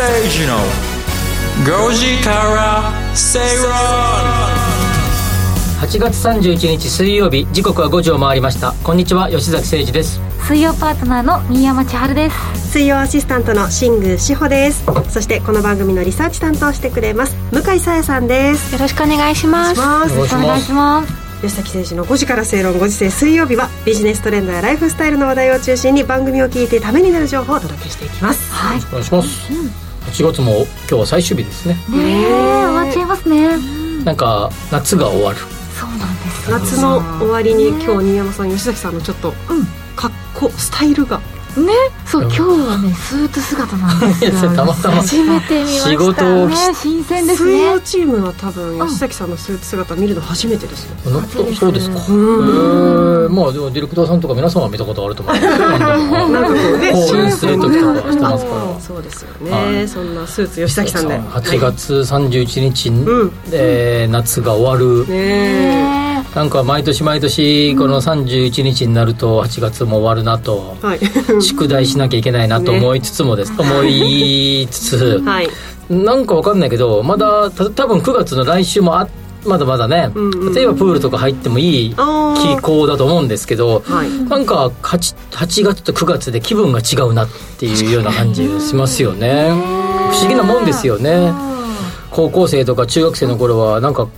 吉崎誠二の5時から正論8月31日水曜日時刻は5時を回りました。こんにちは吉崎誠二です。水曜パートナーの新山千春です。水曜アシスタントの新宮志保です。そしてこの番組のリサーチ担当してくれます向井沙耶さんです。よろしくお願いします。よろしくお願いします。吉崎選手の5時から正論5時制水曜日はビジネストレンドやライフスタイルの話題を中心に番組を聞いてためになる情報をお届けしていきます。はい。お願いします、8月も今日は最終日ですね。ねえ終わっちゃいますね。なんか夏が終わる。そうなんです夏の終わりに今日新山さん吉崎さんのちょっと格好スタイルがねそう今日はねスーツ姿なんですよ。いやたまたま。初めて見ました仕事をね新鮮です水曜ねチームは多分吉崎さんのスーツ姿見るの初めてですよ。なそうですか？へん。えまあでもディレクターさんとか皆さんは見たことあると思 うんですけどなんかなんかこうね。講演する時とかしてますから。そうですよはねそんなスーツ吉崎さんで。8月31日、ん。えー夏が終わる、ねねなんか毎年毎年この31日になると8月も終わるなと、はい。宿題しなきゃいけないなと思いつつもです、思いつつ、はい。なんかわかんないけどまだた多分9月の来週もあまだまだね、うんうん例えばプールとか入ってもいい気候だと思うんですけど、はい。なんか 8, 8月と9月で気分が違うなっていうような感じがしますよね。不思議なもんですよね。高校生とか中学生の頃はなんか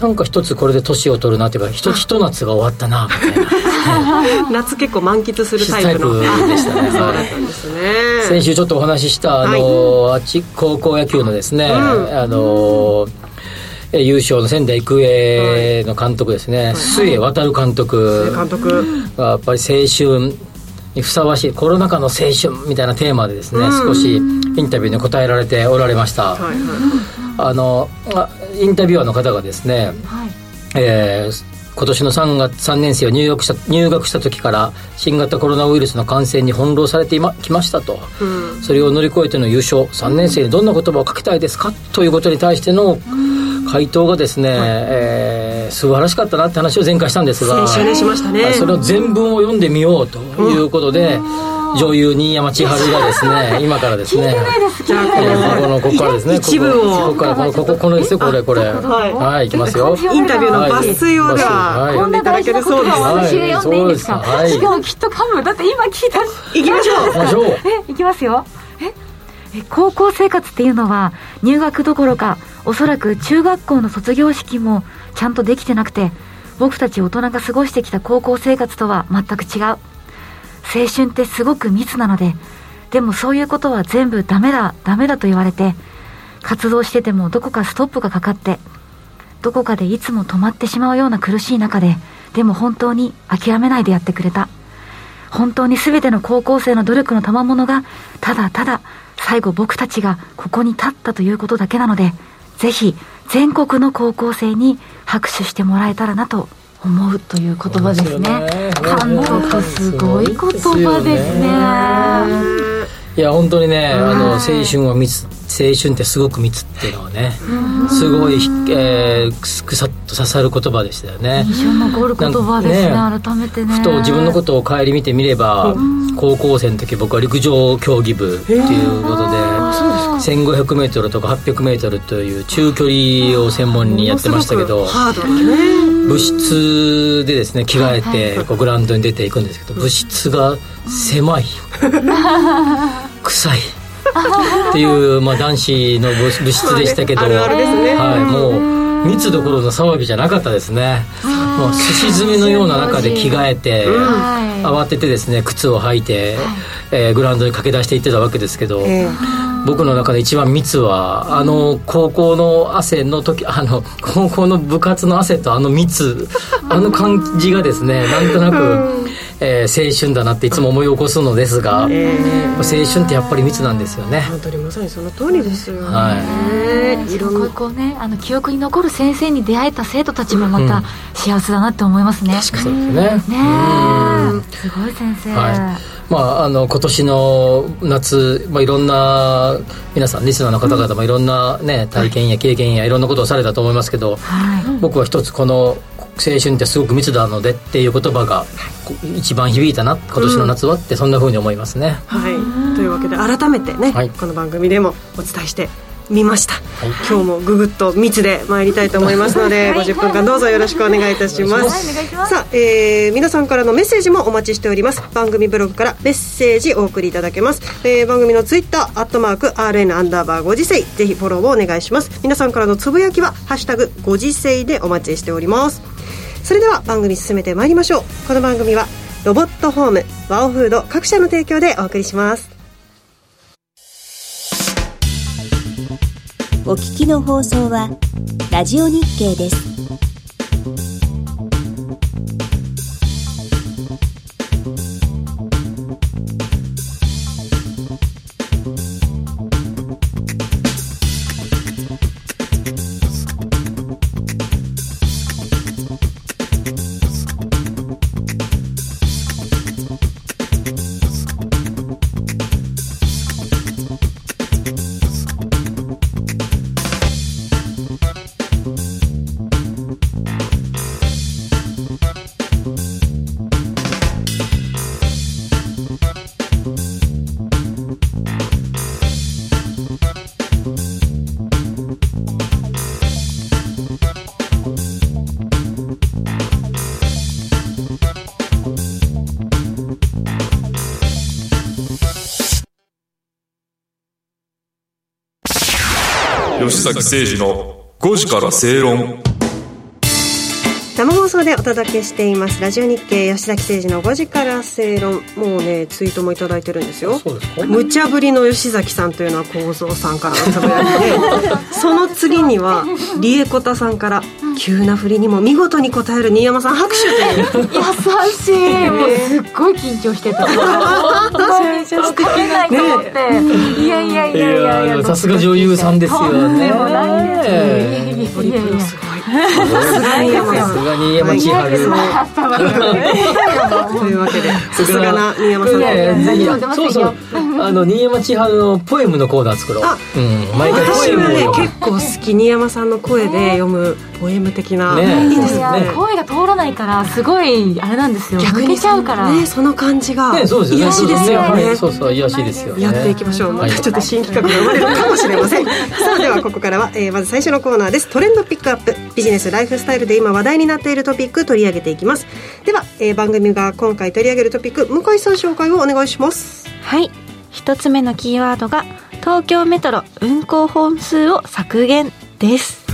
なんか一つこれで年を取るなっていうかひとひと夏が終わったなみたいな。夏結構満喫するタイプの。タイプでしたね。あそうだったんですね。先週ちょっとお話ししたあの、あっち高校野球のですね、あのえ優勝の仙台育英の監督ですね、末渡監督。監督。がやっぱり青春にふさわしいコロナ禍の青春みたいなテーマでですね、少しインタビューに答えられておられました、はいはいあのあインタビュアーの方がですね、はい。えー今年の3月3年生は入学した入学した時から新型コロナウイルスの感染に翻弄されていまきましたと、うん。それを乗り越えての優勝。3年生にどんな言葉をかけたいですかということに対しての回答がですね、えー素晴らしかったなって話を前回したんですが。先週ねしましたね。はいそれを全文を読んでみようということで、女優新山千春がですね 今からですねじゃあえーこのここからですね一部を。ここここからこのこここのですよこれこれ。はい。はいいきますよ。インタビューの抜粋をでははい。読んでいただけるそうです。こんな大事なことを私が読んでい。いんです。か、はい。そうですしかもきっと噛むだって今聞いた行きましょう行きましょう。えいきますよ。ええ高校生活っていうのは入学どころかおそらく中学校の卒業式もちゃんとできてなくて僕たち大人が過ごしてきた高校生活とは全く違う青春ってすごく密なのででもそういうことは全部ダメだダメだと言われて活動しててもどこかストップがかかってどこかでいつも止まってしまうような苦しい中ででも本当に諦めないでやってくれた。本当に全ての高校生の努力の賜物がただただ最後僕たちがここに立ったということだけなのでぜひ全国の高校生に拍手してもらえたらなと思うという言葉ですね。監督すごい言葉ですね。いや本当にねあの青春は密青春ってすごく密っていうのはね。すごい、えー、くさっと刺さる言葉でしたよね。印象残る言葉ですねなん改めてね。ふと自分のことを顧みてみれば高校生の時僕は陸上競技部っていうことで 1500m とか 800m という中距離を専門にやってましたけどハードだね。部室でですね着替えてこうグラウンドに出ていくんですけど部室が狭い 臭い。っていう、まあ、男子の部部室でしたけど、はい、もう密どころの騒ぎじゃなかったですね。もうすし詰めのような中で着替えて、はい慌ててですね靴を履いて、えーグラウンドに駆け出していってたわけですけど、え僕の中で一番密はあの高校の汗の時 あの高校の部活の汗とあの密。あの感じがですねなんとなく、えー青春だなっていつも思い起こすのですが、え青春ってやっぱり密なんですよね。本当にまさにその通りですよね、はい。いろんな。こうねあの記憶に残る先生に出会えた生徒たちもまた幸せだなって思いますね、そうですね。ねえすごい先生、はい。まあ、あの今年の夏、まあ、いろんな皆さんリスナーの方々もいろんな、ね、体験や経験やいろんなことをされたと思いますけど、はい。僕は一つこの青春ってすごく密なのでっていう言葉がこ一番響いたな今年の夏はってそんなふうに思いますね、はい。というわけで改めてね、はい。この番組でもお伝えしてみました、い今日もぐぐっと密で参りたいと思いますので、50分間どうぞよろしくお願いいたします、ますさあ、えー皆さんからのメッセージもお待ちしております。番組ブログからメッセージお送りいただけます、えー番組のツイッターアットマーク RN アンダーバーご時世ぜひフォローをお願いします。皆さんからのつぶやきは「ハッシュタグご時世」でお待ちしております。それでは番組進めてまいりましょう。この番組はロボットホームワオフード各社の提供でお送りしますお聞きの放送はラジオ日経です。崎誠二の5時から正論。生放送でお届けしています。ラジオ日経吉崎誠二の5時から正論。もうねツイートもいただいてるんですよ。そうで無茶ぶりの吉崎さんというのは構造さんからのつぶやきで その次にはリエコタさんから急な振りにも見事に答える新山さん拍手という。優しい。もうすっごい緊張してた。めちゃ素敵なと思って。いやいやいやいやいや。さすが女優さんですよね。とんでもないやいやいやいや。トリプルすごいさすが新さ山千春。というわけでさすがな新山さんそうそうあの新山千春のポエムのコーナー作ろうあうん。毎回ポ私はねエムを結構好き新山さんの声で読むポエム的な、ねいいですいやよね声が通らないからすごいあれなんですよ。逆にちゃうから。ねその感じがねそうですよね。癒しですよね。はいそうそう癒しですよね。やっていきましょう、まはい。たちょっと新企画が生まれるかもしれません。さあではここからは、えーまず最初のコーナーです。トレンドピックアップ。ビジネスライフスタイルで今話題になっているトピック取り上げていきます。では、えー番組が今回取り上げるトピック向井さん紹介をお願いします。はい。一つ目のキーワードが東京メトロ運行本数を削減です。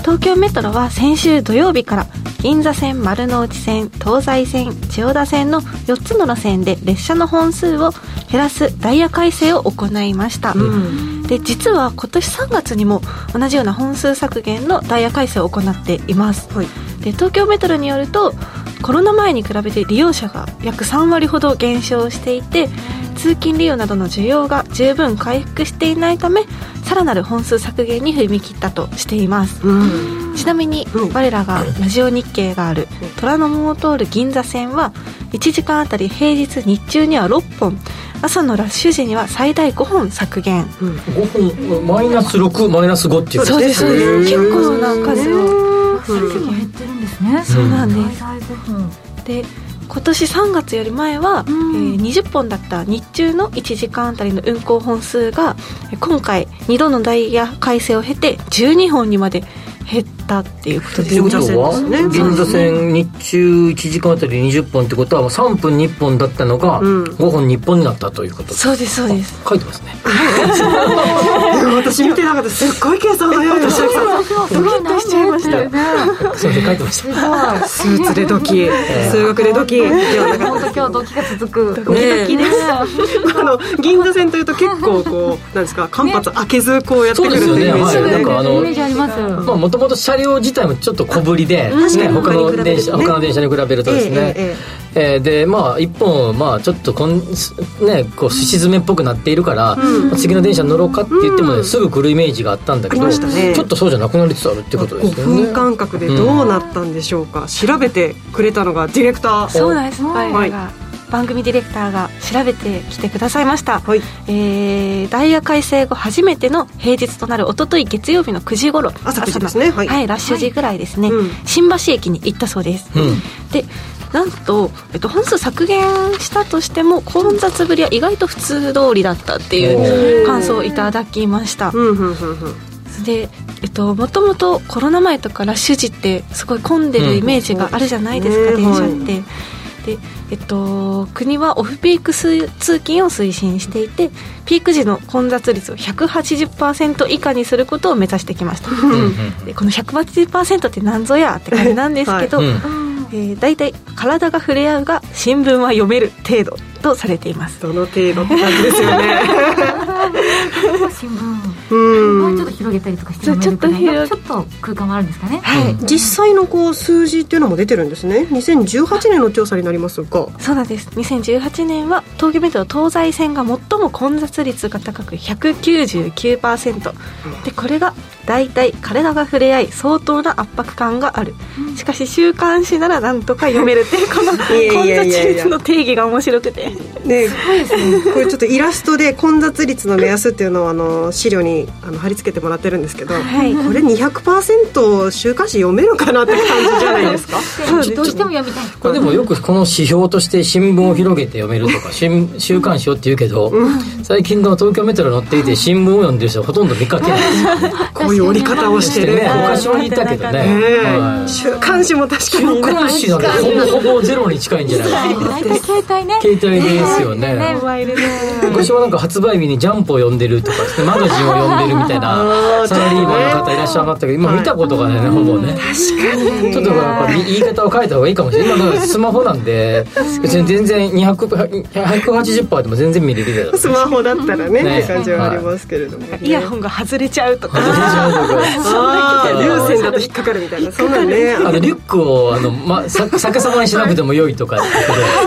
東京メトロは先週土曜日から銀座線丸の内線東西線千代田線の4つの路線で列車の本数を減らすダイヤ改正を行いました、で実は今年3月にも同じような本数削減のダイヤ改正を行っています、はい。で東京メトロによるとコロナ前に比べて利用者が約3割ほど減少していて通勤利用などの需要が十分回復していないためさらなる本数削減に踏み切ったとしています。うん。ちなみにうん。我らがラジオ日経がある虎ノ門を通る銀座線は1時間あたり平日日中には6本朝のラッシュ時には最大5本削減。5分マイナス6マイナス5っていうそうですそうです。結構な数を。結構減ってるんですね。そうなんです。最大5分で今年3月より前は、ん。えー20本だった日中の1時間あたりの運行本数がえー今回2度のダイヤ改正を経て12本にまで減ったっていうことですということね。は？銀座線日中1時間あたり20本ってことは3分に1本だったのがうん。5本に1本になったということですそうですそうです。書いてますね。私見てなかった。すっごい計算早い。ですよドキッとしちゃいました。すいません書いてました。スーツでドキ。数学でドキ。本当今日ドキが続く。たねあの銀座線というと結構こうなんですか間髪開けずこうやってくるっていうイメージ。なんかあのます。まあもともと車両自体もちょっと小ぶりで、ね他の電車ね他の電車に比べるとですね、ええええーでまあ一本まあちょっとこんねこうすし詰めっぽくなっているから、まあ次の電車に乗ろうかって言ってもね、すぐ来るイメージがあったんだけど、ちょっとそうじゃなくなりつつあるってことです5よね。分間隔でどうなったんでしょうか、調べてくれたのがディレクターそうなんですはい我らが番組ディレクターが調べてきてくださいました、はい。えーダイヤ改正後初めての平日となる一昨日月曜日の9時頃。朝9時ですね。のはいラッシュ時ぐらいですね、うん新橋駅に行ったそうです、うん。でなんと、えっと、本数削減したとしても混雑ぶりは意外と普通通りだったっていう感想をいただきました。うんうんうんうん。でえっともともとコロナ前とかラッシュ時ってすごい混んでるイメージがあるじゃないですか、うん。電車って、でえっと国はオフピーク通通勤を推進していてピーク時の混雑率を180%以下にすることを目指してきました、でこの180%って何ぞやって感じなんですけど、うんうん。えー、大体体が触れ合うが新聞は読める程度とされています。どの程度って感じですよね うん。もうちょっと広げたりとかしてちょっと空間もあるんですかね。はい、実際のこう数字っていうのも出てるんですね。2018年の調査になりますが。そうなんです。2018年は東京メトロ東西線が最も混雑率が高く199%でこれが大体体が触れ合い相当な圧迫感がある。しかし週刊誌ならなんとか読めるっていう この混雑率の定義が面白くて。ね。これちょっとイラストで混雑率の目安っていうのをあの資料にあの貼り付けてもらってるんですけど、はいこれ200%週刊誌読めるかなって感じじゃないですかどうしても読みたいこれでもよくこの指標として新聞を広げて読めるとか新週刊誌をって言うけど、最近の東京メトロ乗っていて新聞を読んでる人はほとんど見かけないですよねこういう折り方をしてるね昔はいたけどね、えはい週刊誌も確かにいない刊誌なんてほぼほぼゼロに近いんじゃないですか大体携帯ね携帯ですよねモバイルで昔はなんか発売日にジャンプを読んでるとかマガジンを読んでるみたいな サラリーマンの方いらっしゃいましたけど今見たことがないねほぼね。確かに。ちょっとやっぱり言い方を変えた方がいいかもしれない今のスマホなんで別に全然200 180%でも全然見れるけどスマホだったらねね。って感じはありますけれども、ね。イヤホンが外れちゃうとか。ああ流線だと引っかかるみたいな。そんなんね。あのリュックをあの、ま、さ逆さまにしなくても良いとかって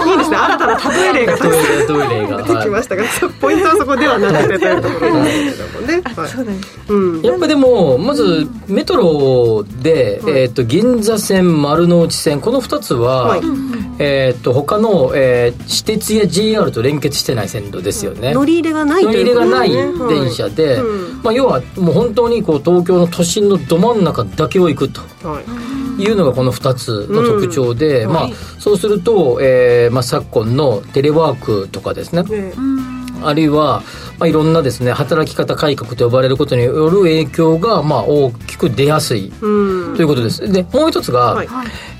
こ いいですね。新たな例え例が。とでトイレトイレが。出てきましたが、はそこではなくてというところなんですけどもね、はい。やっぱでもまずメトロで、えー、と銀座線丸の内線この2つは、はい。えー、と他の、えー私鉄や JR と連結してない線路ですよね。乗り入れがない乗り入れがない電車で、うん。まあ、要はもう本当にこう東京の都心のど真ん中だけを行くとはい。はいいうのがこの2つの特徴で、まあうんはい、そうすると、えーまあ、昨今のテレワークとかですね。ねあるいは、まあ、いろんなですね働き方改革と呼ばれることによる影響が、まあ、大きく出やすいうん。ということです。でもう一つが、はい。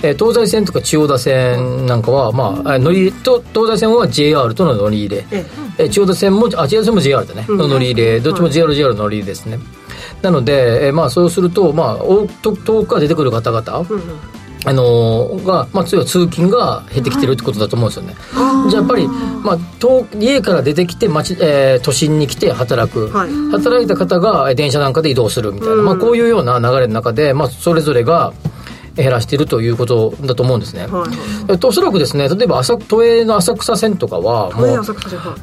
えー東西線とか千代田線なんかは、まあ、あ乗りと東西線は JR との乗り入れ、ええ。ー千代田線もあ千代田線も JR だね、うん。の乗り入れ。どっちも JR、JR の乗り入れですね。なので、えーまあ、そうすると、まあ、遠くから出てくる方々、うんあのーが、まあ、通勤が減ってきてるってことだと思うんですよね、じゃあやっぱり、まあ、遠家から出てきて町、えー都心に来て働く、はい。働いた方がえー電車なんかで移動するみたいな、うん。まあ、こういうような流れの中で、まあ、それぞれが減らしているということだと思うんですね、はいはい。えっと、おそらくですね例えば浅都営の浅草線とかはもう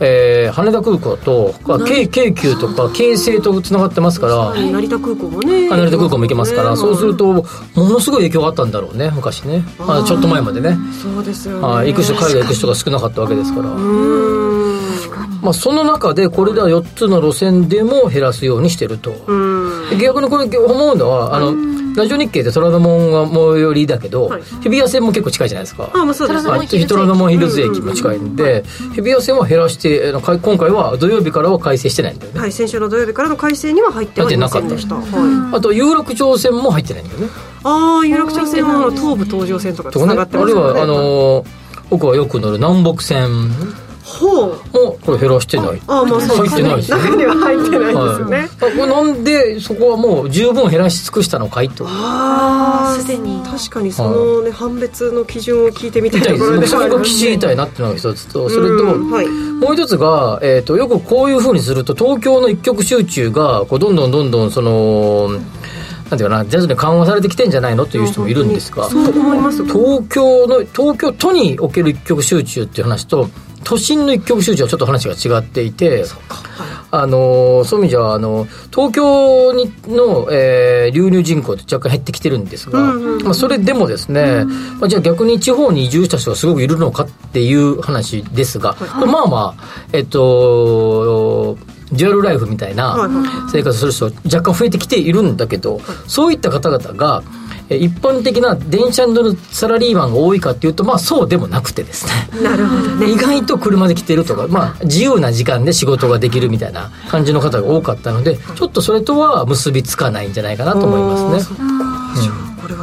えー羽田空港とか京京急とか京成とつながってますから、成田空港もね。あ成田空港も行けますから、ね。そうするとものすごい影響があったんだろうね昔ね。あちょっと前までね。そうですよね。はい行く人海外行く人が少なかったわけですから、うん。まあ、その中でこれら4つの路線でも減らすようにしてると、逆にこれ思うのはあのラジオ日経って虎ノ門が最寄りだけど、はい。日比谷線も結構近いじゃないですか。あまあそうですはいで虎ノ門ヒルズ駅も近いんで、日比谷線は減らしてあのか今回は土曜日からは改正してないんだよね、はい先週の土曜日からの改正には入ってはいませんでした。はい。あと有楽町線も入ってないんだよね。ああ有楽町線は東武東上線とかつながってますよね。あるいはあのー僕はよく乗る南北線ほう。もこれ減らしてない。ああまあそうです入ってないですよ中には入ってないですよね、はい、あこれなんでそこはもう十分減らし尽くしたのかいと。ああすでに。確かにそのね判別の基準を聞いてみたいところでそれが知りたいなっていうのが一つとそれと。うんはい。もう一つが、えー、とよくこういうふうにすると東京の一極集中がこうどんどんどんどんそのなんていうかな徐々に緩和されてきてんじゃないのという人もいるんですがそう思います。東京の東京都における一極集中っていう話と都心の一極集中はちょっと話が違っていてあのそういう意味じゃあの東京にの、えー、流入人口って若干減ってきてるんですが、まあ、それでもですね、まあ、じゃあ逆に地方に移住した人がすごくいるのかっていう話ですが、これまあまあえっとデュアルライフみたいな生活する人若干増えてきているんだけど、そういった方々がえ一般的な電車に乗るサラリーマンが多いかっていうと、まあそうでもなくてですね。なるほどね意外と車で来てるとか、まあ自由な時間で仕事ができるみたいな感じの方が多かったので、ちょっとそれとは結びつかないんじゃないかなと思いますね。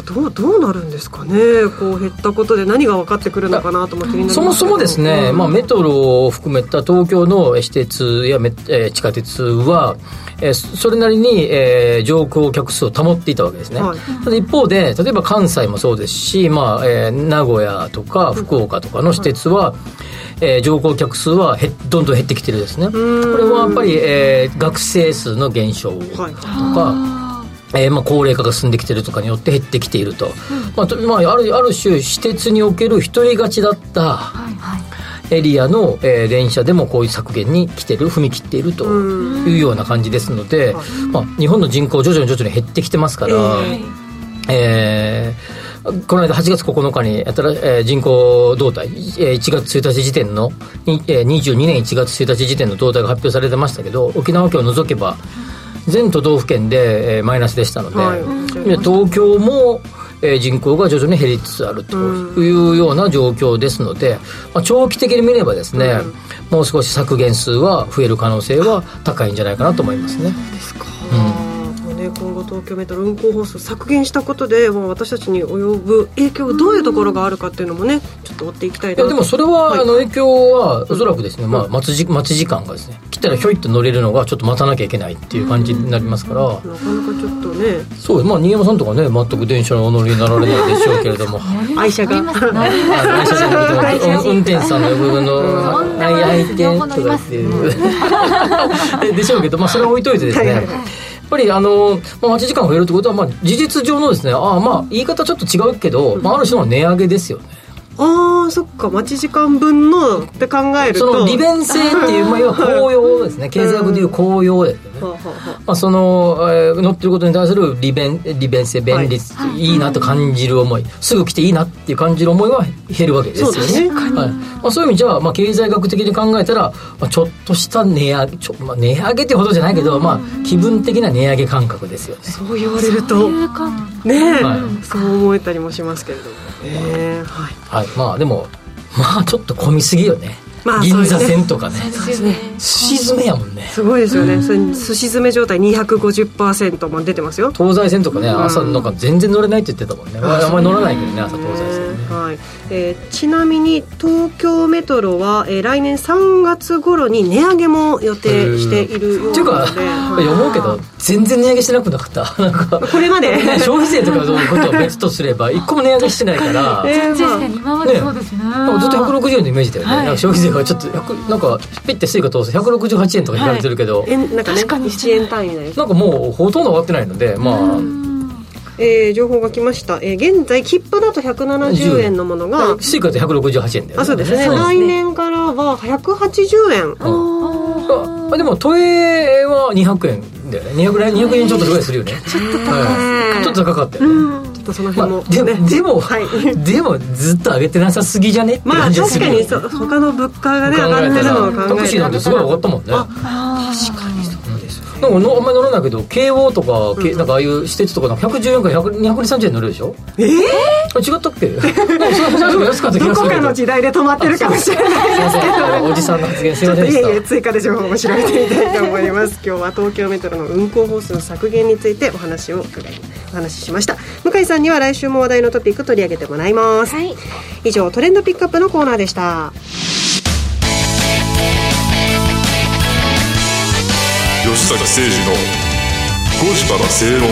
どうどうなるんですかね？こう減ったことで何が分かってくるのかなと思って気になりますそもそもですね、まあ、メトロを含めた東京の私鉄や地下鉄は、えーそれなりに、えー乗降客数を保っていたわけですね、はい。ただ一方で例えば関西もそうですし、まあえー名古屋とか福岡とかの私鉄は、えー乗降客数は減どんどん減ってきてるですね。これはやっぱり、えー学生数の減少とか、えーまあ、高齢化が進んできてるとかによって減ってきていると、まあとまあ、あるある種私鉄における一人勝ちだったエリアの、えー電車でもこういう削減に来てる踏み切っているというような感じですので、まあ、日本の人口徐々に徐々に減ってきてますから、えーこの間8月9日に新、えー人口動態、えー1月1日時点の、にえー22年1月1日時点の動態が発表されてましたけど沖縄県を除けば全都道府県で、えーマイナスでしたので,、はい。で東京も、えー人口が徐々に減りつつあるというような状況ですので、まあ、長期的に見ればですね、もう少し削減数は増える可能性は高いんじゃないかなと思いますね。ですか、もうね、今後東京メトロ運行本数削減したことでもう私たちに及ぶ影響どういうところがあるかっていうのもねちょっと追っていきたいなと。いやでもそれは、あの影響はおそらくですね、まあ、待ちじ待ち時間がですね来たらひょいっと乗れるのがちょっと待たなきゃいけないっていう感じになりますから、なかなかちょっとね。そうまあ新山さんとかね全く電車のお乗りになられないでしょうけれども。愛車が。愛車じゃなくて運運転手さんの部分の「愛愛犬」とかっていう。でしょうけど、まあ、それは置いといてですね、やっぱりあの、まあ、待ち時間が増えるってことは、まあ、事実上のですねああまあ言い方ちょっと違うけど、まあ、ある種の値上げですよね。ああそっか。待ち時間分のって考えると。その利便性っていう、まあ、要は公用ですね。経済学でいう公用で。すよね、はあはあはまあ、その、えー乗ってることに対する利便利便性便利、い、いなと感じる思い。すぐ来ていいなっていう感じる思いは減るわけですよね。そうですね。はい。まあ、そういう意味じゃ、まあ、経済学的に考えたら、まあ、ちょっとした値上げちょ、まあ、値上げってほどじゃないけど、まあ、気分的な値上げ感覚ですよね。そう言われると。ねえ、はい。そう思えたりもしますけれども。ねはい。はい。まあでもまあちょっと混みすぎよね、まあ銀座線とかね。そうですね。寿司詰めやもんね。すごいですよね、それ寿司詰め状態250%も出てますよ。東西線とかね朝なんか全然乗れないって言ってたもんね、俺あんまり乗らないけどね朝東西線ね。はい。えーちなみに東京メトロは、えー来年3月頃に値上げも予定しているようっていうか、はい。思うけど全然値上げしてなくなかった。なんかこれまで？ね消費税とかのことは別とすれば一個も値上げしてないから、えーまあ。今までそうですね。なんかずっと160円のイメージだよね、なんか消費税がちょっと100なんかピッて Suica 通す。と168円とか引かれてるけど、円なんかね1円単位でなんかもうほとんど上がってないのでまあ。えー情報が来ました、えー現在切符だと170円のものが、スイカって168円だよね。あそうですね。ん来年からは180円。ああでも都営は200円だよね200円 ,200 円ちょっとぐらいするよね。ちょっとねちょっと高かったよね、ちょっとそのま辺も、あ、でも、でも、はい。でもずっと上げてなさすぎじゃね？まあ確かにそう他の物価がね上がってるのを考えたらタクシーなんてすごい上がったもんね。確かになんかのあんまり乗らないけど京王とか、けなんかああいう施設とかなんか114円から100 230円乗れるでしょ？えー、あ違ったっけ？なんかその話が安かった気どこかがするけど。の時代で止まってるかもしれないすいません。あのおじさんの発言すいませんでいえいえし追加で情報を調べてみたいと思います。今日は東京メトロの運行本数削減についてお話を伺いお話ししました。向井さんには来週も話題のトピック取り上げてもらいます、はい。以上トレンドピックアップのコーナーでした吉坂誠二の5時から正論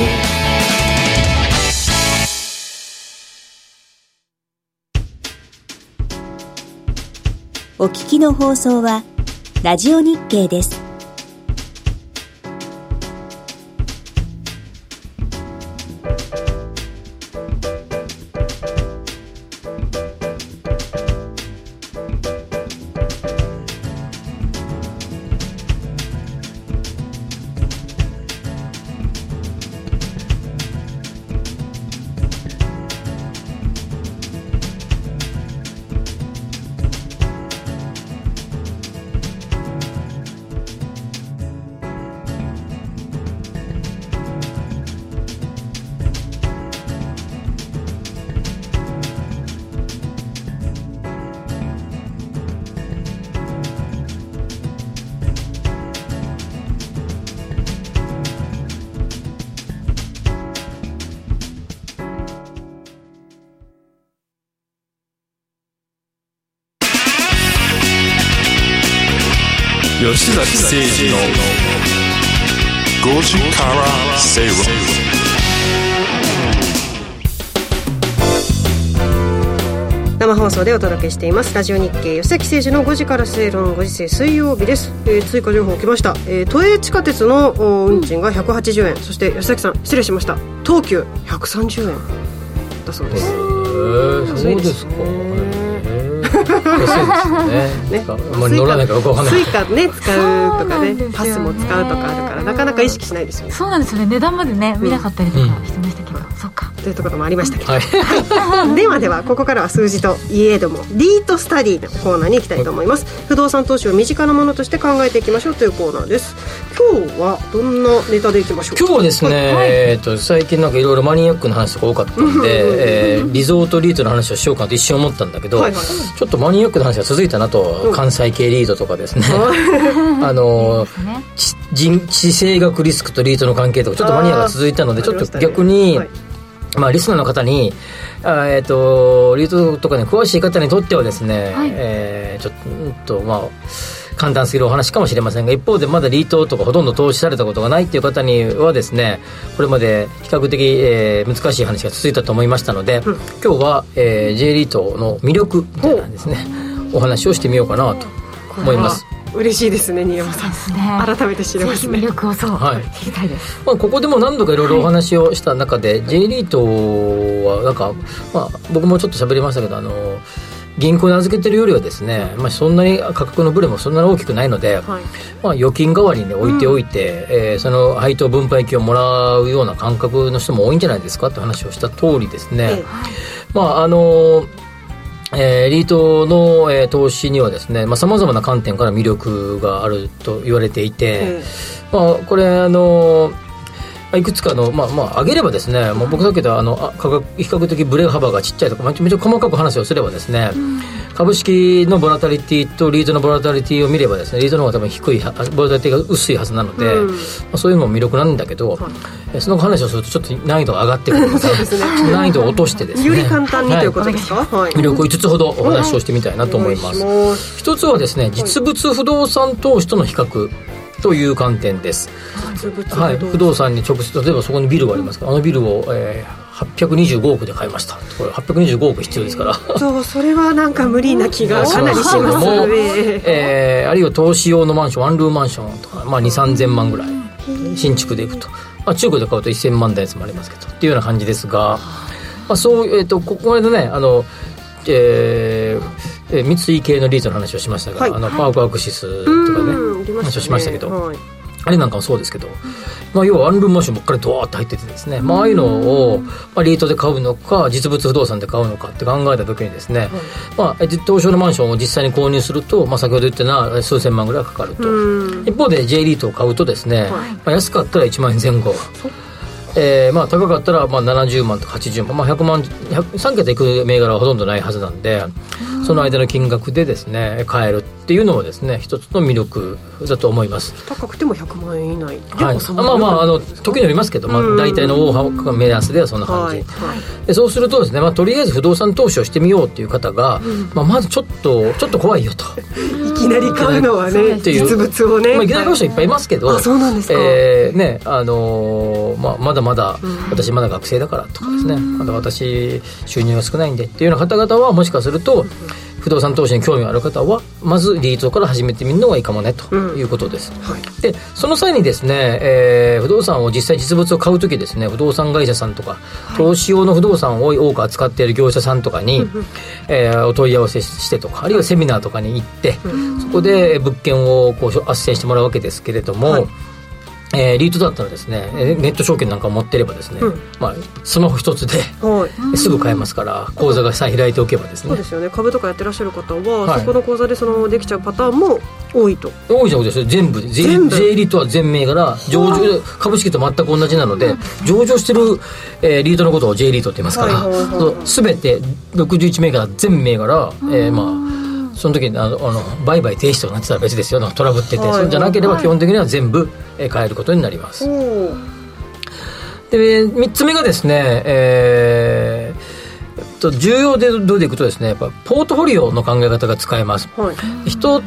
お聞きの放送はラジオ日経です。崎誠二の5時から正論生放送でお届けしています。ラジオ日経吉崎誠二の5時から正論5時制水曜日です、えー追加情報来ました、えー都営地下鉄のお運賃が180円、そして吉崎さん失礼しました。東急130円だそうです。へーそうですかね。ね。まあ乗らないからよくわかんない。スイカね使うとかねそうなんですよ。ねパスも使うとかあるからなかなか意識しないですよね。そうなんですよね。値段までね見なかったりとかしてましたけど、そっかというところもありましたけど、はい。ではではここからは数字といえどもリートスタディのコーナーに行きたいと思います、不動産投資を身近なものとして考えていきましょうというコーナーです。今日はどんなネタでいきましょう今日はですね、えー、と最近なんかいろいろマニアックな話とか多かったんで、えーリゾートリートの話をしようかなと一瞬思ったんだけど、はいはいちょっとマニアックな話が続いたなと、関西系リートとかですね。あのですね。地政学リスクとリートの関係とかちょっとマニアが続いたのでちょっと逆に、まあ、リスナーの方に、あーえっ、と、リートとかに詳しい方にとってはですね、はい。えーちょっと、まあ、簡単すぎるお話かもしれませんが、一方でまだリートとかほとんど投資されたことがないっていう方にはですね、これまで比較的、えー難しい話が続いたと思いましたので、今日は、えー J リートの魅力みたいなんですね、お話をしてみようかなと思います。あ嬉しいですね新山さん。ですね改めて知れますね。魅力をそう、はい。知りたいです。まあ、ここでも何度かいろいろお話をした中で、J リートはなんか、まあ、僕もちょっと喋りましたけどあの銀行に預けてるよりはですね、まあ、そんなに価格のブレもそんなに大きくないので、はい。まあ、預金代わりに置いておいて、えーその配当分配金をもらうような感覚の人も多いんじゃないですかって話をした通りですね、ええ。まああのえーリートの、えー投資にはですねさまざ、まな観点から魅力があると言われていて、えまあ、これあのいくつかの、まあまあ、上げればですね、もう僕だけであのあ価格比較的ブレ幅がちっちゃいとか、めちゃめちゃ細かく話をすればですね、株式のボラタリティとリートのボラタリティを見ればですね、リートの方が多分低いは、ボラタリティが薄いはずなので、うん。まあ、そういうのも魅力なんだけど、えその話をするとちょっと難易度が上がってくるので、ですね。難易度を落としてですね、より簡単にということはですか？はい。魅力を5つほどお話をしてみたいなと思います。一つはですね、実物不動産投資との比較という観点です。はい、不動産に直接例えばそこにビルがありますからあのビルを、えー、825億で買いました。これ825億必要ですから。そうそれはなんか無理な気が かなりしますもうねえーあるいは投資用のマンションワンルームマンションとか、まあ、2 3 0 0 0万ぐらい新築でいくと、まあ、中古で買うと1000万台やつもありますけどっていうような感じですが、まあ、そうえっ、とここの間ねあのえーえー三井系のリートの話をしましたが、はい。あのパークアクシスとかね、うんり話をしましたけど。はい。あれなんかもそうですけど、まあ、要はワンルームマンションばっかりドワーッと入っててですね、まあ、ああいうのを、まあ、リートで買うのか実物不動産で買うのかって考えた時にですね、まあ、え東証のマンションを実際に購入すると、まあ、先ほど言ったような数千万ぐらいかかると、うん。一方で J リートを買うとですね、まあ、安かったら1万円前後。えーまあ、高かったらまあ70万とか80万、まあ、100万100 3桁いく銘柄はほとんどないはずなんで、その間の金額でですね買えるっていうのはですね一つの魅力だと思います。高くても100万円以内。はい、まあまああの時によりますけど、まあ、大体の大幅目安ではそんな感じ、はいはい。でそうするとですね、まあ、とりあえず不動産投資をしてみようっていう方が、まあ、まずちょっとちょっと怖いよと。いきなり買うのはねっていう実物をね。まあ、いきなり買う人いっぱいいますけど、あそうなんですか。えーねあのーまあ、まだまだ、私まだ学生だからとかですね、まだ私収入が少ないんでっていうような方々はもしかすると、不動産投資に興味がある方はまずリートから始めてみるのがいいかもねということです、でその際にですね、えー不動産を実際実物を買う時ですね不動産会社さんとか、投資用の不動産を多く扱っている業者さんとかに、えーお問い合わせしてとかあるいはセミナーとかに行って、そこで物件をこう斡旋してもらうわけですけれども、えーリートだったらですねえーネット証券なんかを持ってればですね、まあ、スマホ一つではい。すぐ買えますから口座がさえ開いておけばですね。そうですよね。株とかやってらっしゃる方は、はい。そこの口座でそのできちゃうパターンも多いと。多いじゃんですよ。全部税全部。税リートは全銘柄上場株式と全く同じなので上場してる、えーリートのことを J リートって言いますから、はいはいはいそう全て61銘柄全銘柄、えーまあその時にあのあの売買停止とかなってたら別ですよ。トラブってて、はい。はいそうじゃなければ基本的には全部、えー買えることになります、おで3つ目がですね、えーえっと重要でどうでいくとですねやっぱポートフォリオの考え方が使えます。はい。人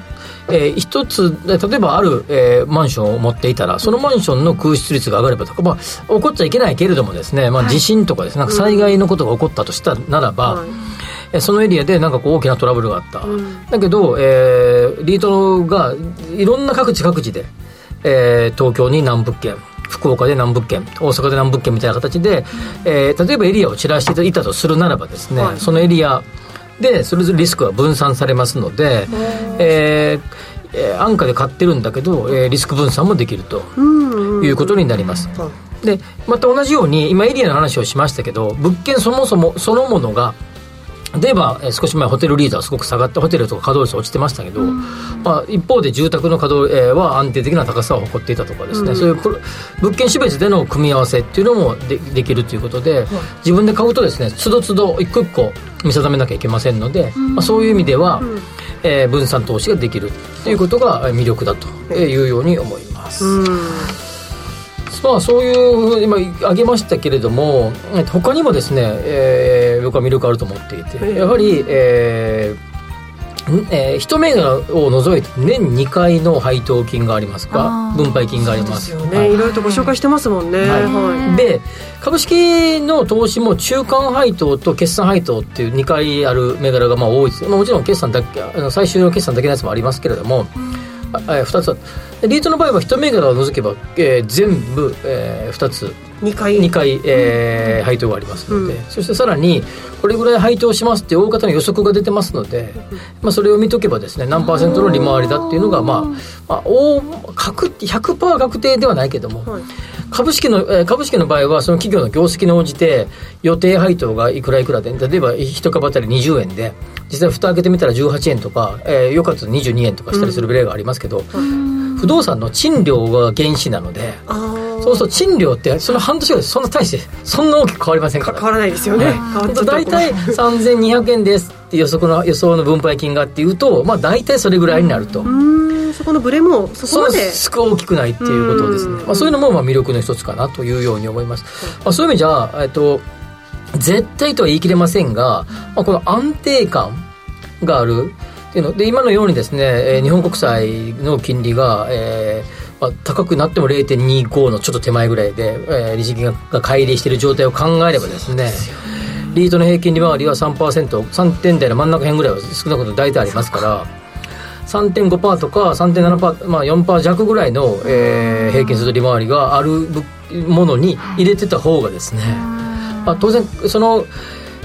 えー一つ、で例えばある、えーマンションを持っていたら、そのマンションの空室率が上がればとか、まあ、起こっちゃいけないけれどもですね、まあ、地震とかですね、なんか災害のことが起こったとしたならば、はい。えーそのエリアでなんかこう大きなトラブルがあった。だけど、えーリートがいろんな各地各地で、えー東京に何物件、福岡で何物件、大阪で何物件みたいな形で、えー例えばエリアを散らしていたとするならばですね、はい。そのエリアでそれぞれリスクが分散されますので、えーえー安価で買ってるんだけど、えーリスク分散もできるということになります。でまた同じように今エリアの話をしましたけど物件そもそもそのものが例えば、えー少し前ホテルリーダーはすごく下がってホテルとか稼働率落ちてましたけど、まあ、一方で住宅の稼働、えーは安定的な高さを誇っていたとかですね、そういう物件種別での組み合わせっていうのもでできるということで、自分で買うとですねつどつど一個一個見定めなきゃいけませんので、まあ、そういう意味では、えー分散投資ができるということがえー魅力だというように思います。まあ、そういう今挙げましたけれどもえっと他にもですね、えー僕は魅力あると思っていてやはり、えーんえー一銘柄を除いて年2回の配当金がありますか？分配金があります。よね、はい。い、ろいろとご紹介してますもんね、はい。はい。で株式の投資も中間配当と決算配当っていう2回ある銘柄がまあ多いです、まあ、もちろん決算だけあの最終の決算だけのやつもありますけれども、あえー2つ。リートの場合は1銘柄を除けば、えー全部、え2つ。2回。2回、えー配当がありますので、うん。そしてさらにこれぐらい配当しますっていう大方の予測が出てますので、まあ、それを見とけばですね何パーセントの利回りだっていうのがまあ、まあ、大確100%確定ではないけども、はい株式の、えー株式の場合はその企業の業績に応じて予定配当がいくらいくらで例えば1株当たり20円で実際蓋開けてみたら18円とか、えーよかったら22円とかしたりする例がありますけど、不動産の賃料が原資なのでそうすると賃料ってその半年ぐらいそんな大してそんな大きく変わりませんから。変わらないですよね、変わっちゃった。大体3200円です予測の予想の分配金がっていうとまあ大体それぐらいになると、そこのブレもそこまで。大きくないっていうことですね。うん。まあ、そういうのもまあ魅力の一つかなというように思います、まあ、そういう意味じゃ、えっと、絶対とは言い切れませんが、まあ、この安定感がある。っていうので今のようにですね、えー日本国債の金利が、えーまあ、高くなっても0.25のちょっと手前ぐらいで、えー、利息がが乖離している状態を考えればですねリートの平均利回りは 3%3 点台の真ん中辺ぐらいは少なくとも大体ありますから。3.5%とか3.7%、まあ、4%弱ぐらいの、えー平均する利回りがあるぶものに入れてた方がですね、まあ、当然その、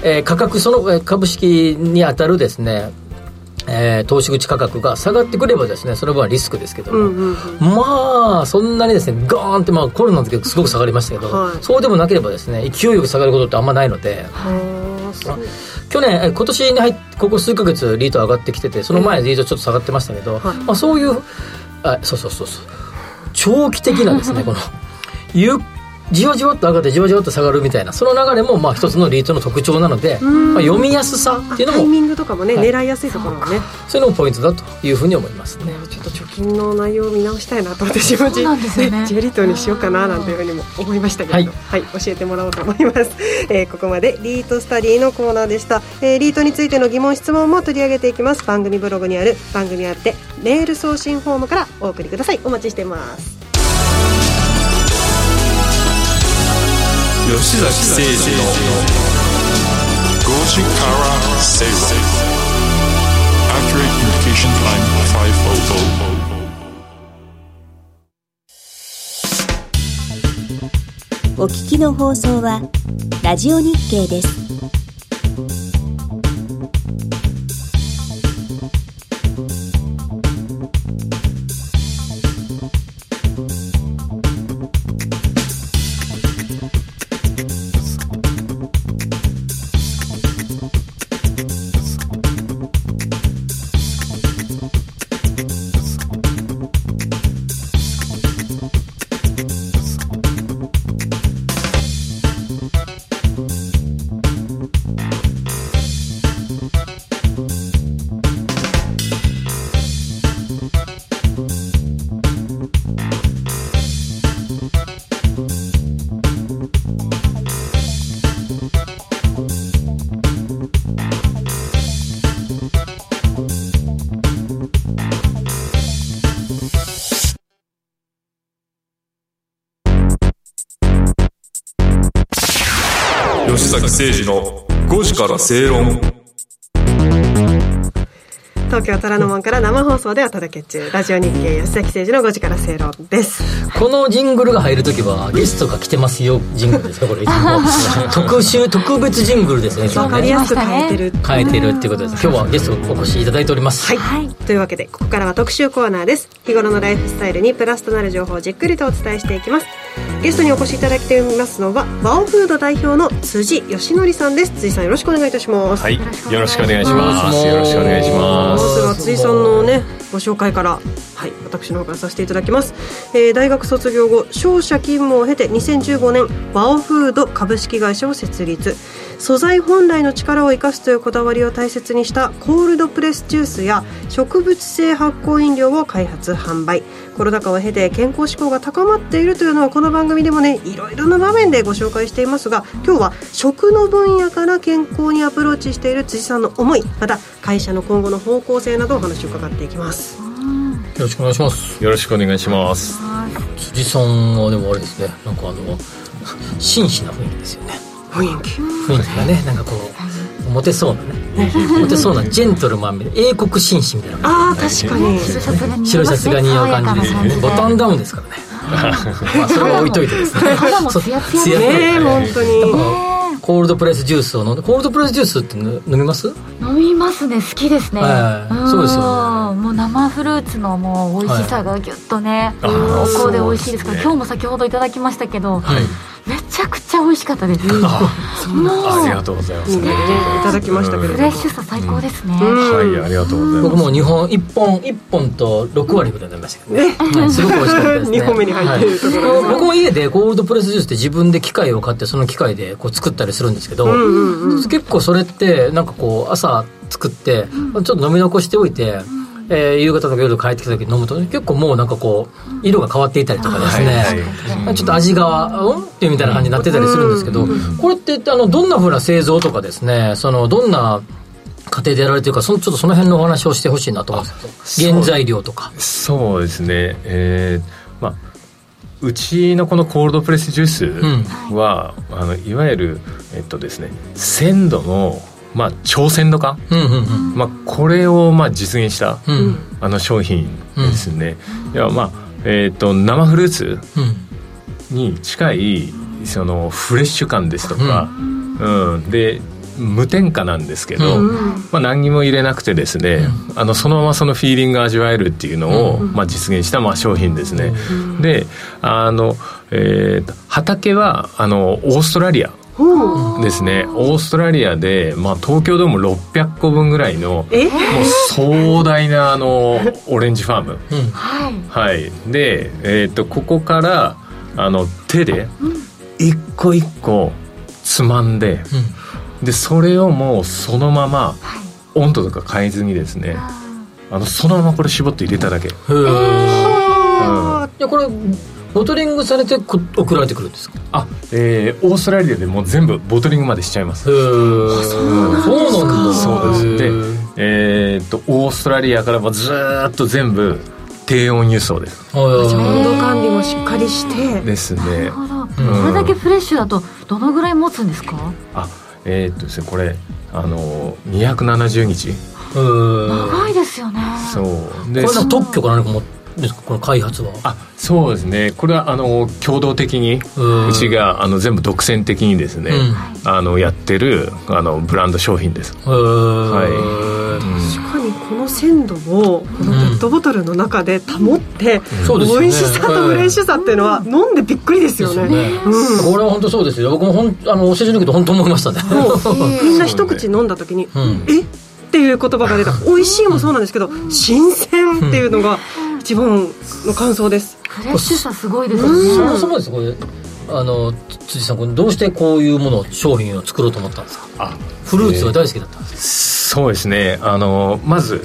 えー価格そのえー株式に当たるですね、えー投資口価格が下がってくればですねその分はリスクですけども、うんうんうん。まあそんなにですねガーンって、まあ、コロナの時はすごく下がりましたけど、はい。そうでもなければですね勢いよく下がることってあんまないので、去年え今年に入ってここ数ヶ月リート上がってきててその前リートちょっと下がってましたけど、はい。まあ、そういうあそうそうそうそう。長期的なですね このゆじわじわっと上がってじわじわっと下がるみたいなその流れもまあ一つのリートの特徴なので、まあ、読みやすさっていうのもタイミングとかもね、はい。狙いやすいところはねそういうのもポイントだというふうに思いますね。ちょっと貯金の内容を見直したいなと私もそうなんですよね。ジェリートにしようかななんていうふうにも思いましたけれど、はい。はい、教えてもらおうと思います、えーここまでリートスタディのコーナーでした、えーリートについての疑問質問も取り上げていきます。番組ブログにある番組あってメール送信フォームからお送りください。お待ちしています吉イテイお聴きの放送はラジオ日経です。吉崎誠二の5時から正論。東京虎ノ門から生放送でお届け中。ラジオ日経安崎誠二の5時から正論です。このジングルが入るときはゲストが来てますよジングルです。かこれいつも特集特別ジングルですね今わかりやすく変えてる。変えてるっていうことです今日はゲストお越しいただいております。はい、というわけでここからは特集コーナーです。日頃のライフスタイルにプラスとなる情報をじっくりとお伝えしていきます。ゲストにお越しいただいていますのはワオフード代表の辻義則さんです。辻さんよろしくお願いいたします。はい、よろしくお願いします。よろしくお願いしま。ますずは辻さんのねご紹介からはい私の方からさせていただきます、えー大学卒業後商社勤務を経て2015年ワオフード株式会社を設立。素材本来の力を生かすというこだわりを大切にしたコールドプレスジュースや植物性発酵飲料を開発販売。コロナ禍を経て健康志向が高まっているというのはこの番組でもねいろいろな場面でご紹介していますが今日は食の分野から健康にアプローチしている辻さんの思いまた会社の今後の方向性などお話を伺っていきます。よろしくお願いします。よろしくお願いします。辻さんはでもあれですねなんかあの真摯な雰囲気ですよね。雰囲気。雰囲気がねなんかこうモテそうなね。モテそうなジェントルマンみたいな英国紳士みたいな。ああ確かに。白シャツが似合白シャツが似合う感じです。よねボタンダウンですからね。まあそれは置いといてですね。肌もツヤツヤツヤでね。え本当に。コールドプレスジュースを飲んでコールドプレスジュースって飲みます？飲みますね。好きですね、はいんそうですよもう生フルーツのもう美味しさがギュッとね、あーお香で美味しいですから、ね。今日も先ほどいただきましたけど、はいめちゃくちゃ美味しかったです、もう。ありがとうございます。いいね。いただきましたけれども。フレッシュさ最高ですね、はい、ありがとうございます。僕も2本1本1本と6割ぐらい飲みましたけどね、はい すごく美味しかったですね。2本目に入ってい。る僕も家でコールドプレスジュースって自分で機械を買ってその機械でこう作ったりするんですけど、結構それってなんかこう朝作ってちょっと飲み残しておいて、えー夕方とか夜帰ってきた時に飲むと結構もうなんかこう色が変わっていたりとかですね、ちょっと味がうんってみたいな感じになってたりするんですけど、これってあのどんなふうな製造とかですねそのどんな家庭でやられてるかそのちょっとその辺のお話をしてほしいなと思うんです。けど原材料とか。そうですね。えー、まあ。うちのこのコールドプレスジュースは、あのいわゆるえっとですね鮮度のまあ超鮮度化、うんうんうん。まあこれをまあ実現した、うん。あの商品ですね。いやまあえっ、と生フルーツうん。に近いそのフレッシュ感ですとか、うん。で無添加なんですけど、まあ、何にも入れなくてですね、あのそのままそのフィーリングが味わえるっていうのを、まあ、実現したまあ商品ですね、であの、えーと畑はあのオーストラリアですね。オーストラリアで、まあ、東京ドーム600個分ぐらいのえ？もう壮大なあのオレンジファーム、はい。はい、で、えー、とここからあの手で一個一個つまんで、でそれをもうそのまま温度とか変えずにですねあのそのままこれ絞って入れただけ、へえうん。いやこれボトリングされてく送られてくるんですか？あえーオーストラリアでもう全部ボトリングまでしちゃいます。そうなんだそうです。でえー、とオーストラリアからもずーっと全部低温輸送です。はい温度管理もしっかりして。ですね。なるほど、これだけフレッシュだとどのぐらい持つんですか？あえー、っとですねこれあの270日。うん長いですよね。そう。でこれの特許か何かもですかこの開発は？あそうですね。これはあの共同的にうん。うちがあの全部独占的にですね、あのやってるあのブランド商品です。へー。確かにこの鮮度をこのペットボトルの中で保って、そうですよね。美味しさとフレッシュさっていうのは飲んでびっくりですよね。ですよね。これは本当そうですよ。僕もほんあのお世辞抜けて本当思いましたね。みんな一口飲んだ時に、ん。え？っていう言葉が出た。美味しいもそうなんですけど新鮮っていうのが一番の感想です。フレッシュさすごいですよそもねそもです。これあの辻さんこれどうしてこういうものを商品を作ろうと思ったんですか？あフルーツが大好きだったんですそうですね。あのまず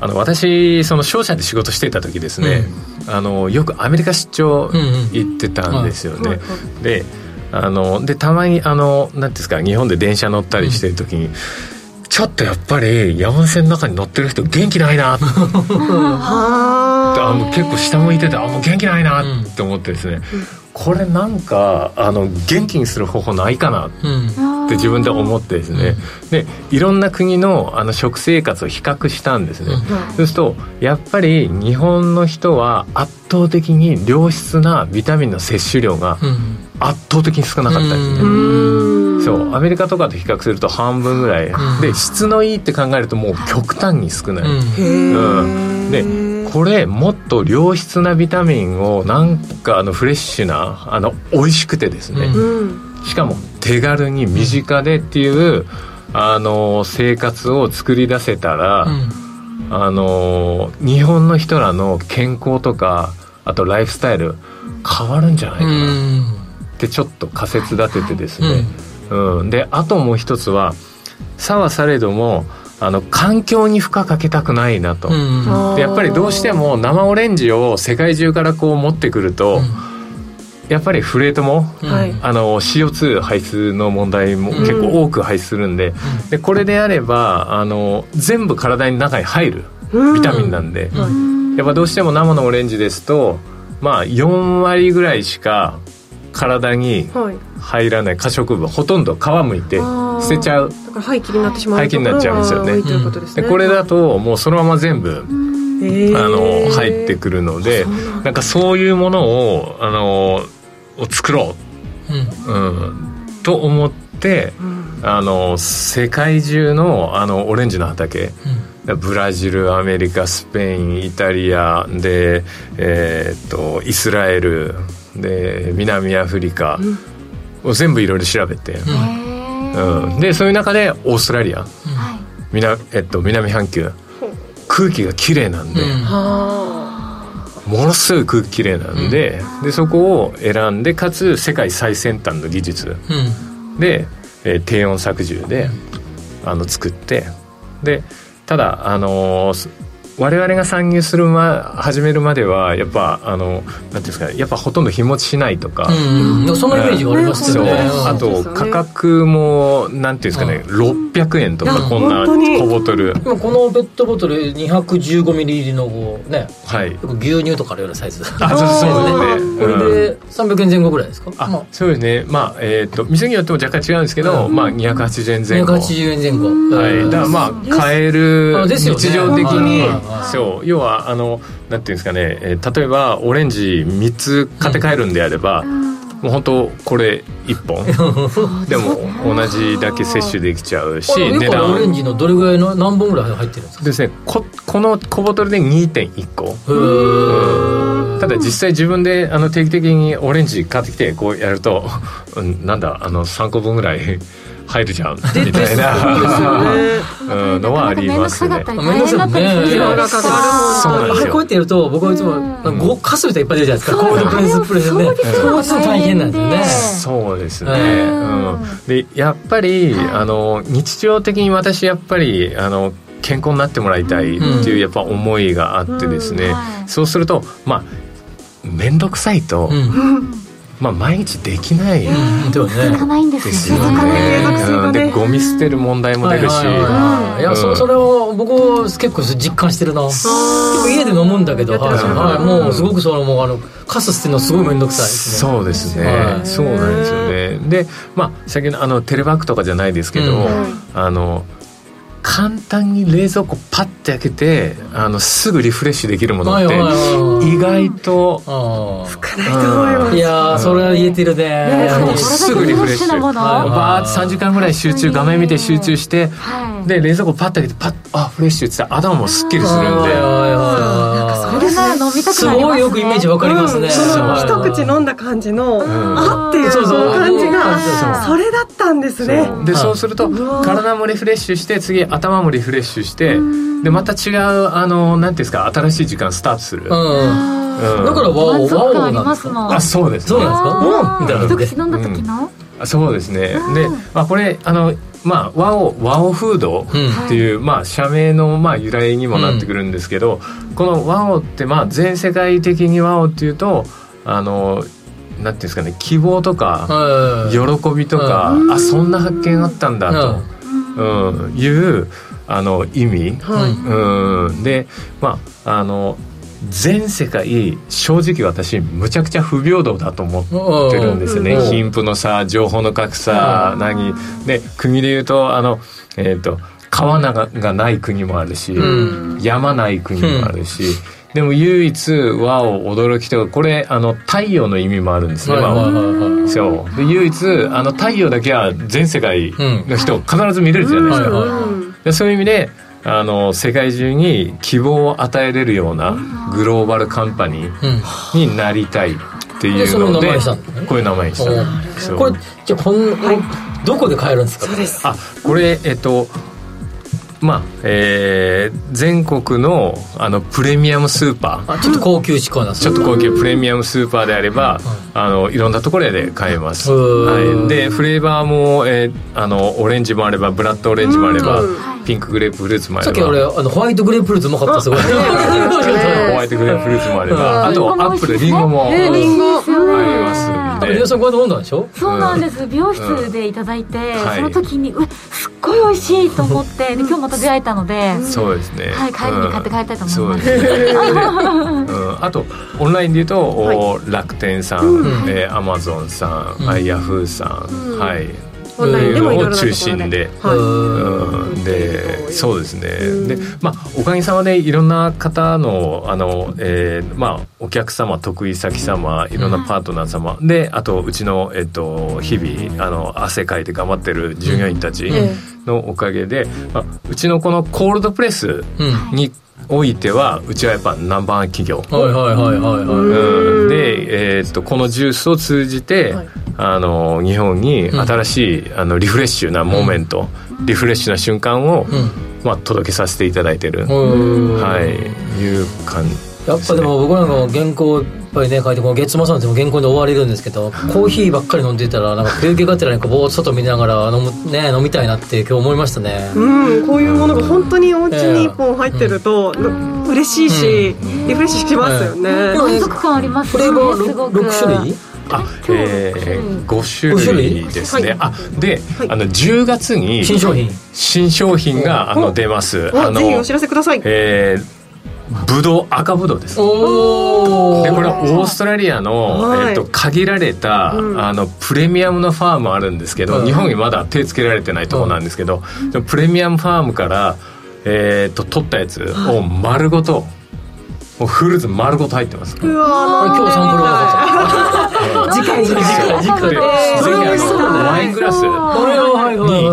あの私その商社で仕事していた時ですね、あのよくアメリカ出張行ってたんですよね、であのでたまにあのなんていうんですか日本で電車乗ったりしてる時に、ちょっとやっぱり山手線の中に乗ってる人元気ないな。っ てあの結構下向いててあもう元気ないなって思ってですね、これなんかあの元気にする方法ないかなっうん。て自分で思ってですね、でいろんな国のあの食生活を比較したんですね、そうするとやっぱり日本の人は圧倒的に良質なビタミンの摂取量が圧倒的に少なかったんですね、そう。アメリカとかと比較すると半分ぐらい、で質のいいって考えるともう極端に少ない、うん。でこれもっと良質なビタミンをなんかあのフレッシュなあの美味しくてですね、しかも手軽に身近でっていうあの生活を作り出せたら、あの日本の人らの健康とかあとライフスタイル変わるんじゃないかな。ってちょっと仮説立ててですね、うん。であともう一つはさはされどもあの環境に負荷かけたくないなと、でやっぱりどうしても生オレンジを世界中からこう持ってくると、やっぱりフレートも、あの CO2 排出の問題も結構多く排出するんで,、でこれであればあの全部体の中に入るビタミンなんで、やっぱどうしても生のオレンジですとまあ4割ぐらいしか体に入らない可食分ほとんど皮むいて捨てちゃう。だから廃棄になってしまう廃棄になっちゃうんですよね。ということですね。でこれだともうそのまま全部あの入ってくるのでなんかそういうものをあのを作ろう、うん。と思って、あの世界中のあのオレンジの畑、ブラジルアメリカスペインイタリアで、えーっとイスラエルで南アフリカを全部いろいろ調べて、うん、でそういう中でオーストラリア、南えっと、南半球。空気がきれいなんで、ものすごい空気きれいなんで,、でそこを選んでかつ世界最先端の技術。で、えー低温搾汁で、あの作って。でただあのー我々が参入するま始めるまではやっぱあのなんていうんですかねやっぱほとんど日持ちしないとか、うんうん。そのイメージがありますよね。そうあと価格もなんていうんですかね、600円とかこんな小ボトル。今このペットボトル215ミリ入りのこうねはい。よく牛乳とかあるようなサイズ。あそうそうですね。これで300円前後ぐらいですか？あ、まあ。そうですね。まあえっ、と店によっても若干違うんですけど、まあ280円前後。280円前後。はい、だからまあ買える日常的に、そう。要はあのなんていうんですかね、えー例えばオレンジ3つ買って帰るんであれば、もう本当これ1本。でも同じだけ摂取できちゃうし値よくオレン段ジのどれぐらいの何本ぐらい入ってるんですか？ですねここの小ボトルで2.1個。ただ実際自分であの定期的にオレンジ買ってきてこうやると、うん、なんだあの3個分ぐらい入るじゃん。みたいな、うん、のはありますね。面倒くさかったり大変だったりするじゃないですか。そう。なんですよこうやってやると僕はいつもごかす人いっぱい出るじゃないですか。コールドプレスプレスね。そうす。ると大変なんですよね。そうですね、えうん、でやっぱり、あの日常的に私やっぱりあの健康になってもらいたいっていうやっぱ思いがあってですね、そうするとまあ面倒くさいと、うんまあ毎日できないうん。ではね。続かないんですですよよ続かないね。でゴミ捨てる問題も出るし、はい。や、そそれを僕結構実感してるな。結構家で飲むんだけど、はい。はい、もうすごくそのもうあのカス捨てるのすごい面倒くさいですね。そうですね、はい。そうなんですよね。でまあ先ほどあのテレバッグとかじゃないですけど、うん。あの簡単に冷蔵庫パッて開けてあのすぐリフレッシュできるものってはいはいはい意外とあうん。あいやーそれは言えてるね。もうすぐリフレッシュ。バーッと3時間ぐらい集中画面見て集中してはい。で冷蔵庫パッて開けてパッあフレッシュって言ったら頭もすっきりするんですなりますね。ごいよくイメージわかりますね、そのはい一口飲んだ感じの、あっていうそうそう。感じがそれだったんですね。そう。でそうすると体もリフレッシュして次頭もリフレッシュしてでまた違うあのなんていうんですか新しい時間スタートする、うん。うん。だからワオワオなんですかますもん。あそうですそうなんですかうん。みたいな。一口飲んだ時の？あそうですね。で、まあ、これあのまあ和オ和オフードっていう、まあ、社名の、まあ、由来にもなってくるんですけど、この和オって、まあ、全世界的に和オっていうとあのなんていうんですかね希望とか、はい。喜びとか、あそんな発見あったんだと、うん。いうあの意味、うん、でまああの全世界正直私むちゃくちゃ不平等だと思ってるんですね、うん。貧富の差情報の格差、何？で国でいうとあのえっ、と川ががない国もあるし、山ない国もあるし、でも唯一和を驚きとこれあの太陽の意味もあるんですね、和は。そう。で唯一あの太陽だけは全世界の人必ず見れるじゃないですか、でそういう意味であの世界中に希望を与えれるようなグローバルカンパニーになりたいっていうのでこういう名前にしたこれじゃあこん、どこで買えるんですか？そうです。あこれえっとまあえー全国のあのプレミアムスーパー。あちょっと高級志向なちょっと高級プレミアムスーパーであれば、あのいろんなところで買えます、うんはい、でフレーバーも、えーあのオレンジもあればブラッドオレンジもあれば、ピンクグレープフルーツもあれば。さっき俺あのホワイトグレープフルーツうまかったすごい ホワイトグレープフルーツもあれば、あとアップルリンゴもありリンゴ。ますんで皆さんこれ飲んだんでしょそうなんです。美容室でいただいて、はい。その時にうっごい美味しいと思ってで今日また出会えたので、そうですね。はい帰りに買って帰りたいと思います。あとオンラインでいうと、お楽天さん、えー、アマゾンさん、はいヤフーさん、はいオンラインでもい中心で、はい。うん、でそうですね、でまあおかげさまでいろんな方のあの、えーまあ、お客様得意先様いろんなパートナー様、であとうちの、えっと、日々あの汗かいて頑張ってる従業員たちのおかげで、まあ、うちのこのコールドプレスにおいてはうちはやっぱナンバーワン企業。はいはいはいはいはい。うん。で、えーっとこのジュースを通じて、あの日本に新しい、あのリフレッシュなモーメント、リフレッシュな瞬間を、まあ、届けさせていただいてる、うんはい。いう感じやっぱでも僕なんかも原稿ぱいね書いてこの月末なんてもう原稿で終われるんですけどコーヒーばっかり飲んでたらなんか休憩がてらにこうぼーっと外見ながら飲むね飲みたいなって今日思いましたね。うん、こういうものが本当にお家に一本入ってると、嬉しいし、リフレッシュしますよね。満足感ありますねすごく。6種類？あえー、5種類ですね、あで、あの10月に新商品。新商品があの出ます。あのおぜひお知らせください。えーブドウ赤ブドウです。おでこれはオーストラリアの、はい。えっと、限られた、あのプレミアムのファームあるんですけど、うん。日本にまだ手つけられてないところなんですけど、でもプレミアムファームから、えっと取ったやつを丸ごと、もうフルーツ丸ごと入ってます。うわ今日サンプルは次回次回。次回でぜひあのワイングラスに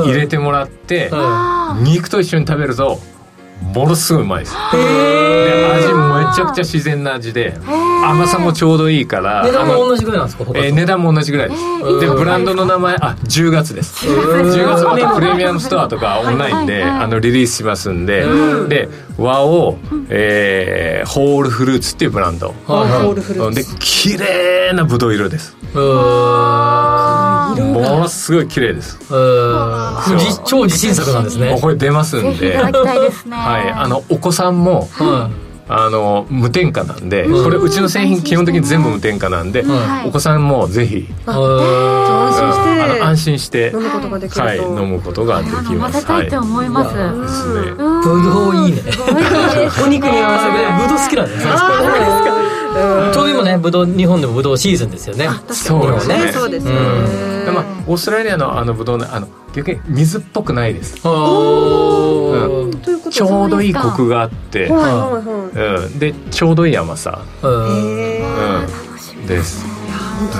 入れてもらっては肉と一緒に食べるとものすごいうまいです。で味めちゃくちゃ自然な味で甘さもちょうどいいから値段も同じぐらいなんですかえー値段も同じぐらいです。でブランドの名前あ10月です。10月またプレミアムストアとかオンラインであのリリースしますんでで和をえーホールフルーツっていうブランド。ホールフルーでツ。綺麗なブドウ色です。うーんものすごい綺麗です。うーん。じ超自信作なんですね。これ出ますぜんではい。あのお子さんもはあの無添加なんで、これうちの製品基本的に全部無添加なんで、はい。お子さんもぜひ安心して。飲むことができると。はい、飲むことができ飲ます。ませたいと思います。ブドウいいね。お肉に合わせて。ブドウ好きなんですねちょうど今ねブドウ日本でもブドウシーズンですよね。そうですね。そうですね。でまあオーストラリアのあのブドウねあの逆に水っぽくないです。おー。ということ？ちょうどいいコクがあって、はいはいはい。うん、でちょうどいい甘さ、うん。えうん、です。ー、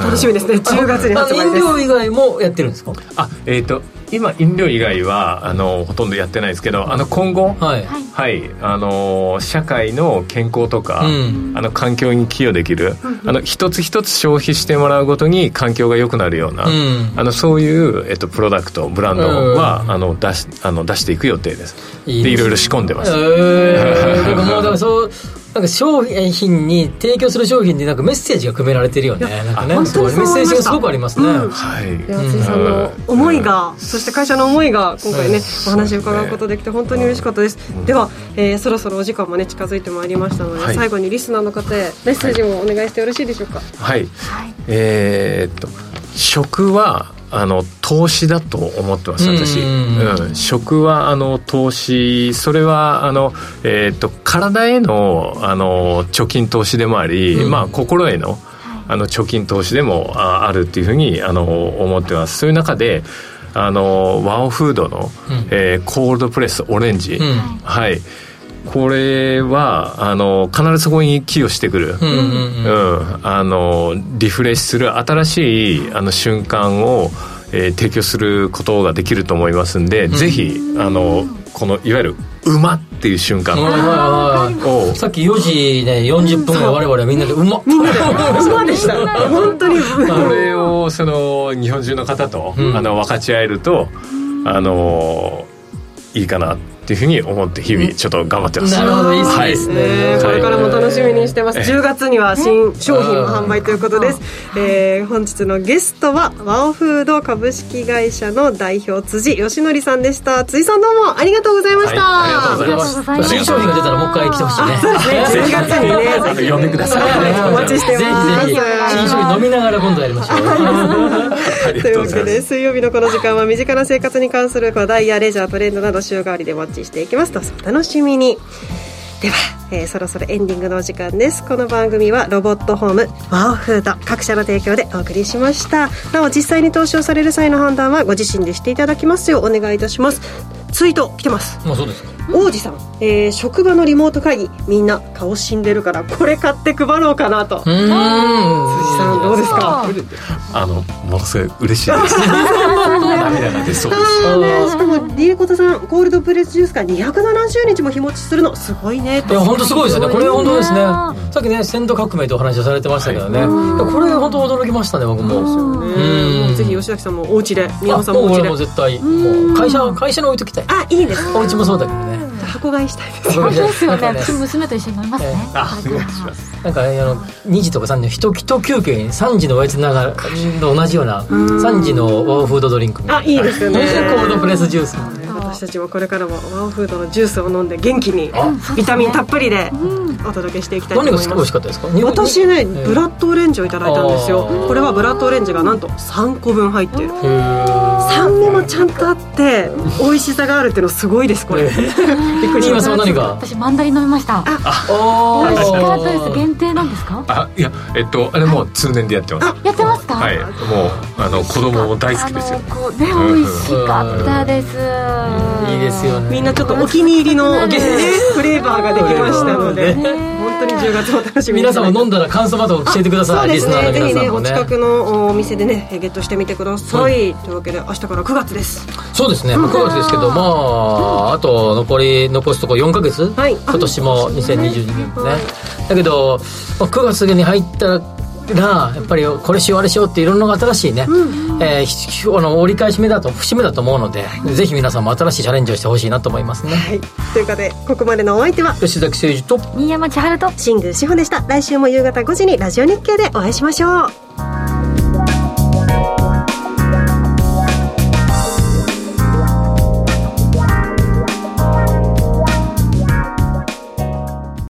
楽しみですね。10月に発売です。飲料以外もやってるんですか？あ、えっ、と今飲料以外はあのほとんどやってないですけど、あの今後？はい。はい、あの社会の健康とか、うん。あの環境に寄与できる、あの一つ一つ消費してもらうごとに環境が良くなるような、うん。あのそういう、えっと、プロダクトブランドは、あの出しあの出していく予定です。いいですね。でいろいろ仕込んでます、えー、もうだからそうなんか商品に提供する商品になんかメッセージが込められてるよね。なんかね本当にそうメッセージがすごくありますね、うん。はい。で松井さんの思いが、そして会社の思いが今回ね、お話を伺うことできて本当に嬉しかったです、では、えーそろそろお時間もね近づいてまいりましたので、はい。最後にリスナーの方へメッセージもお願いしてよろしいでしょうか、はい、えーっと食はあの投資だと思ってます私、うん。うん、食はあの投資それはあの、えー、と体へのあの貯金投資でもあり、うん。まあ、心へのあの貯金投資でもああるっていうふうにあの思ってます。そういう中であのワオフードの、うん。えーコールドプレスオレンジ、うん。はいこれはあの必ずそこに寄与してくる、うんうんうん。うん、あのリフレッシュする新しいあの瞬間を、えー提供することができると思いますんで、ぜひあのこのいわゆる馬っていう瞬間をさっき4時ね40分ぐらい我々はみんなでうまっみんなで馬でした。本当に。これをその日本中の方と、うん。あの分かち合えるとあのいいかな。っていうふうに思って日々ちょっと頑張ってます、なるほどいいはいですね。ねこれからも楽しみにしてます。ええ。10月には新商品も販売ということです、えー本日のゲストはワオフード株式会社の代表辻義則さんでした。辻さんどうもありがとうございました、はい。ありがとうございますありがとうございます新商品が出たらもう一回来てほしいね10月にね。あの呼んでくださいお待ちしてます。ぜひぜひ。新商品飲みながら今度やりましょうというわけです水曜日のこの時間は身近な生活に関する話題やレジャートレンドなど週替わりでウォッチしていきます。どうぞお楽しみに。では、えーそろそろエンディングのお時間です。この番組はロボットホームワオフード各社の提供でお送りしました。なお実際に投資をされる際の判断はご自身でしていただきますようお願いいたします。ツイート来てます。もうそうですか。王子さん、えー職場のリモート会議みんな顔死んでるからこれ買って配ろうかなと。うーん。辻さんどうですか？あのものすごい嬉しいです。涙が出そうです。ねしかもリエコタさんコールドプレスジュースが270日も日持ちするのすごいね。いや本当すごいですよね。これ本当ですね。ねさっきね鮮度革命とお話をされてましたけどね、いやこれ本当驚きましたね僕も。ね。ぜひ吉崎さんもお家で宮あ本さんもお家で。もう俺も絶対もう会社会社に置いときたいあいいです。お家もそうだけどね。箱買いしたいです。よね。娘と一緒に飲みますね。あお願い。します。なんかねあの2時とか3時の一一休憩に3時のおやつながらと同じような3時のワオフードドリンクあいいですよね。コールドプレスジュース私たちもこれからもワオフードのジュースを飲んで元気にあビタミンたっぷりでお届けしていきたいと思い何が美味しますかったですか？私ねえーブラッドオレンジをいただいたんですよ。あーこれはブラッドオレンジがなんと3個分入ってる。酸味もちゃんとあって美味しさがあるっていうのすごいですこれ。びっくりし今ました。さんは何か私マンダリン飲みました。お美味しかったです。ー限定なんですか？あいやえっとあれもう通年でやってます。やってますか？はい。もうあの子供も大好きですよ。ね美味しかったですいいですよね。みんなちょっとお気に入りの、ね、フレーバーができましたので、ね。本当に10月も楽しみに。皆さんも飲んだら感想まで教えてください。リスナーのぜひねお皆さんもね。近くのお店でねゲットしてみてください、とい。うわけで明日から9月です。そうですね。9月ですけどまああと残り残すとこ4ヶ月、はい。今年も2022年もねだけど、まあ、9月に入ったらやっぱりこれしようあれしようっていろんな新しいね、えーひあの折り返し目だと節目だと思うのでぜひ皆さんも新しいチャレンジをしてほしいなと思いますね。はい。ということでここまでのお相手は吉崎誠二と新山千春と新宮志保でした。来週も夕方5時にラジオ日経でお会いしましょう